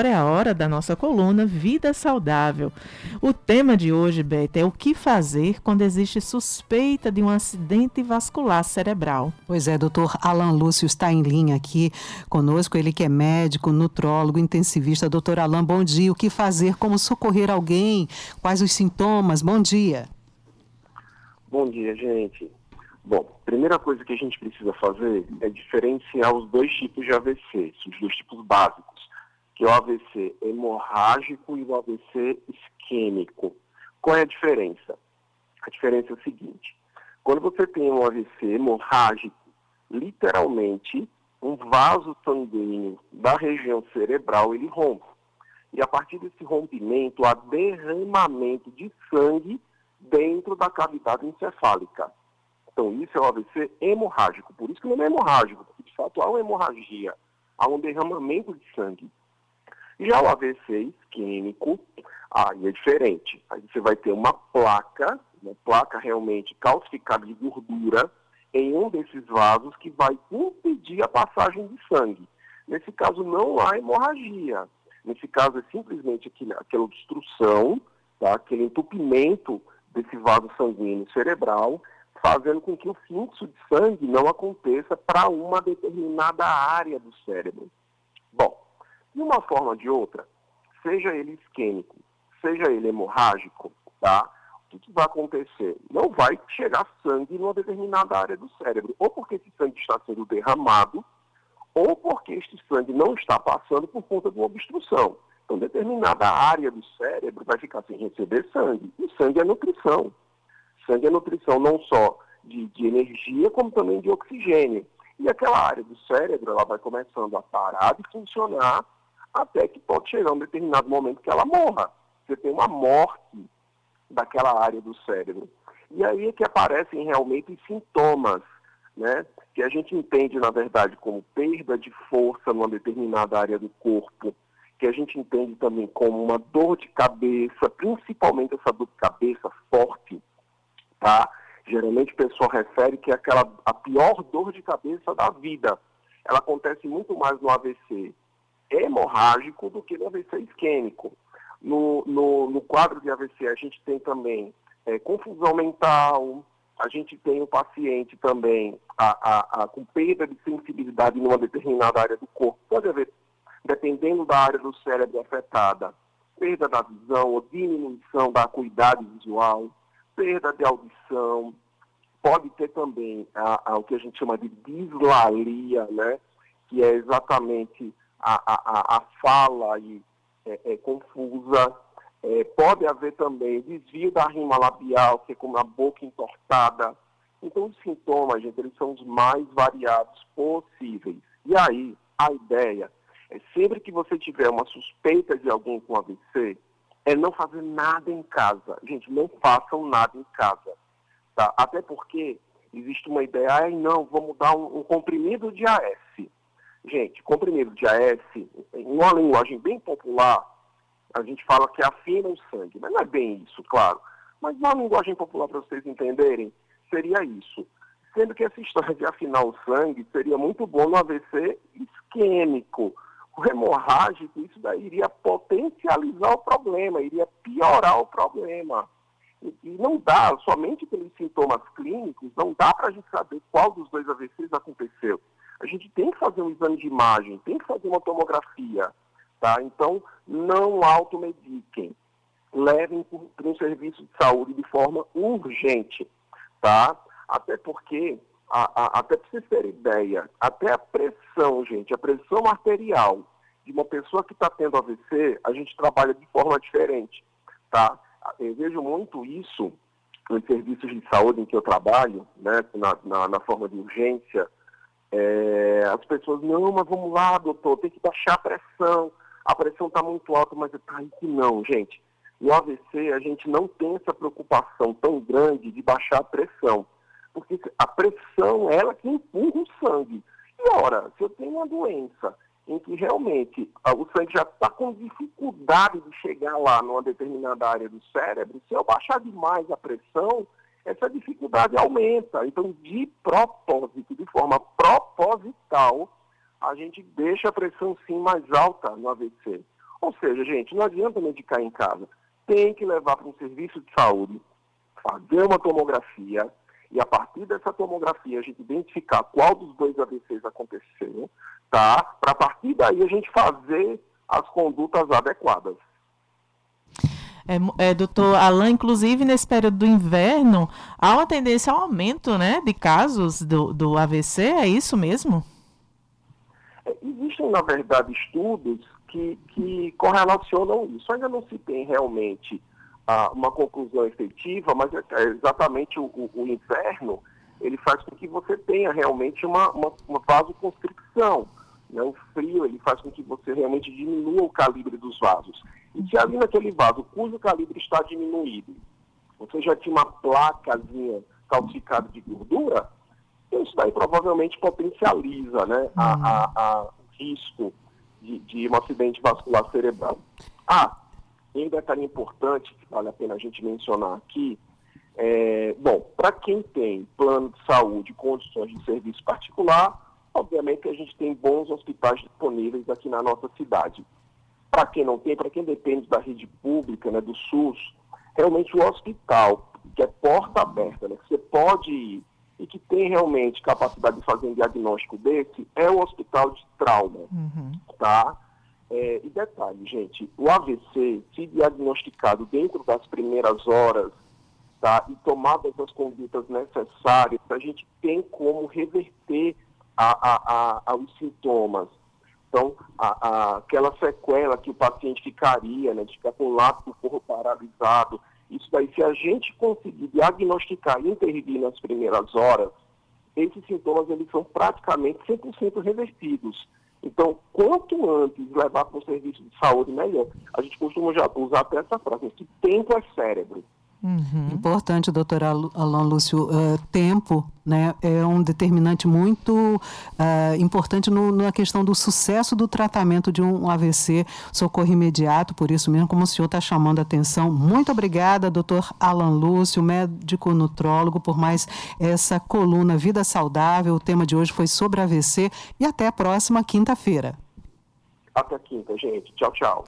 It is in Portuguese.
agora é a hora da nossa coluna Vida Saudável. O tema de hoje, Beth, é o que fazer quando existe suspeita de um acidente vascular cerebral. Pois é, doutor Alan Lúcio está em linha aqui conosco, ele que é médico, nutrólogo, intensivista. Doutor Alan, bom dia. O que fazer? Como socorrer alguém? Quais os sintomas? Bom dia. Bom dia, gente. Bom, primeira coisa que a gente precisa fazer é diferenciar os dois tipos de AVC, os dois tipos básicos, que é o AVC hemorrágico e o AVC isquêmico. Qual é a diferença? A diferença é o seguinte: quando você tem um AVC hemorrágico, literalmente um vaso sanguíneo da região cerebral ele rompe. E a partir desse rompimento, há derramamento de sangue dentro da cavidade encefálica. Então, isso é o AVC hemorrágico. Por isso que não é hemorrágico, porque de fato há uma hemorragia, há um derramamento de sangue. Já o AVC isquêmico, aí é diferente. Aí você vai ter uma placa, uma placa realmente calcificada de gordura, em um desses vasos que vai impedir a passagem de sangue. Nesse caso, não há hemorragia. Nesse caso, é simplesmente aquele, aquela obstrução, tá? aquele entupimento desse vaso sanguíneo cerebral, fazendo com que o fluxo de sangue não aconteça para uma determinada área do cérebro. De uma forma ou de outra, seja ele isquêmico, seja ele hemorrágico, tá? O que, vai acontecer? Não vai chegar sangue numa determinada área do cérebro, ou porque esse sangue está sendo derramado, ou porque este sangue não está passando por conta de uma obstrução. Então, determinada área do cérebro vai ficar sem receber sangue. E sangue é nutrição. Sangue é nutrição não só de, de energia, como também de oxigênio. E aquela área do cérebro, ela vai começando a parar de funcionar até que pode chegar um determinado momento que ela morra. Você tem uma morte daquela área do cérebro. E aí é que aparecem realmente sintomas, né? Que a gente entende, na verdade, como perda de força numa determinada área do corpo, que a gente entende também como uma dor de cabeça, principalmente essa dor de cabeça forte, tá? Geralmente o pessoal refere que é aquela a pior dor de cabeça da vida. Ela acontece muito mais no AVC hemorrágico do que no AVC isquêmico. No, no, no quadro de AVC a gente tem também é, confusão mental, a gente tem o paciente também a, a, a, com perda de sensibilidade numa determinada área do corpo. Pode haver dependendo da área do cérebro afetada, perda da visão ou diminuição da acuidade visual, perda de audição, pode ter também a, a, o que a gente chama de dislalia, né? que é exatamente a, a, a fala aí, é, é, confusa. É, pode haver também desvio da rima labial, que é como a boca entortada. Então, os sintomas, gente, eles são os mais variados possíveis. E aí, a ideia é sempre que você tiver uma suspeita de alguém com AVC, é não fazer nada em casa. Gente, não façam nada em casa. Tá? Até porque existe uma ideia, ah, não, vamos dar um, um comprimido de AS. Gente, comprimido de AS, em uma linguagem bem popular, a gente fala que afina o sangue, mas não é bem isso, claro. Mas uma linguagem popular, para vocês entenderem, seria isso. Sendo que essa história de afinar o sangue seria muito bom no AVC isquêmico, o hemorrágico, isso daí iria potencializar o problema, iria piorar o problema. E, e não dá, somente pelos sintomas clínicos, não dá para a gente saber qual dos dois AVCs aconteceu. A gente tem que fazer um exame de imagem, tem que fazer uma tomografia, tá? Então, não automediquem. Levem para um serviço de saúde de forma urgente, tá? Até porque a, a, até para vocês terem ideia, até a pressão, gente, a pressão arterial de uma pessoa que está tendo AVC, a gente trabalha de forma diferente, tá? Eu vejo muito isso nos serviços de saúde em que eu trabalho, né, na, na, na forma de urgência, é, as pessoas, não, mas vamos lá, doutor, tem que baixar a pressão, a pressão está muito alta, mas tá aí que não, gente. No AVC, a gente não tem essa preocupação tão grande de baixar a pressão porque a pressão é ela que empurra o sangue. E ora, se eu tenho uma doença em que realmente ah, o sangue já está com dificuldade de chegar lá numa determinada área do cérebro, se eu baixar demais a pressão, essa dificuldade aumenta. Então, de propósito, de forma proposital, a gente deixa a pressão sim mais alta no AVC. Ou seja, gente, não adianta medicar em casa. Tem que levar para um serviço de saúde, fazer uma tomografia, e a partir dessa tomografia a gente identificar qual dos dois AVCs aconteceu, tá? Para a partir daí a gente fazer as condutas adequadas. É, é, doutor Alain, inclusive nesse período do inverno, há uma tendência ao aumento né, de casos do, do AVC, é isso mesmo? É, existem, na verdade, estudos que, que correlacionam isso. Ainda não se tem realmente ah, uma conclusão efetiva, mas é, é exatamente o, o, o, inverno ele faz com que você tenha realmente uma, uma, uma vasoconstricção. Né? O frio ele faz com que você realmente diminua o calibre dos vasos. E se ali naquele vaso, cujo calibre está diminuído, você já tinha uma placazinha calcificada de gordura, isso daí provavelmente potencializa né, a, uhum. a, a, o risco de, de, um acidente vascular cerebral. Ah, e um detalhe importante que vale a pena a gente mencionar aqui, é, bom, para quem tem plano de saúde, condições de serviço particular, obviamente que a gente tem bons hospitais disponíveis aqui na nossa cidade. Para quem não tem, para quem depende da rede pública, né, do SUS, realmente o hospital, que é porta aberta, né, que você pode ir e que tem realmente capacidade de fazer um diagnóstico desse, é o hospital de trauma, uhum. tá? É, e detalhe, gente, o AVC, se diagnosticado dentro das primeiras horas, tá, e tomadas as condutas necessárias, a gente tem como reverter a, a, a, os sintomas. Então, aquela sequela que o paciente ficaria, né, de ficar com o lado do corpo paralisado, isso daí, se a gente conseguir diagnosticar e intervir nas primeiras horas, esses sintomas eles são praticamente 100% revertidos. Então, quanto antes levar para o serviço de saúde, melhor. A gente costuma já usar até essa frase, que tempo é cérebro. Uhum. Importante, doutor Alain Lúcio, uh, tempo né, é um determinante muito uh, importante no, na questão do sucesso do tratamento de um AVC, socorro imediato, por isso mesmo, como o senhor está chamando a atenção. Muito obrigada, doutor Alain Lúcio, médico nutrólogo, por mais essa coluna Vida Saudável. O tema de hoje foi sobre AVC e até a próxima quinta-feira. Até quinta, gente. Tchau, tchau.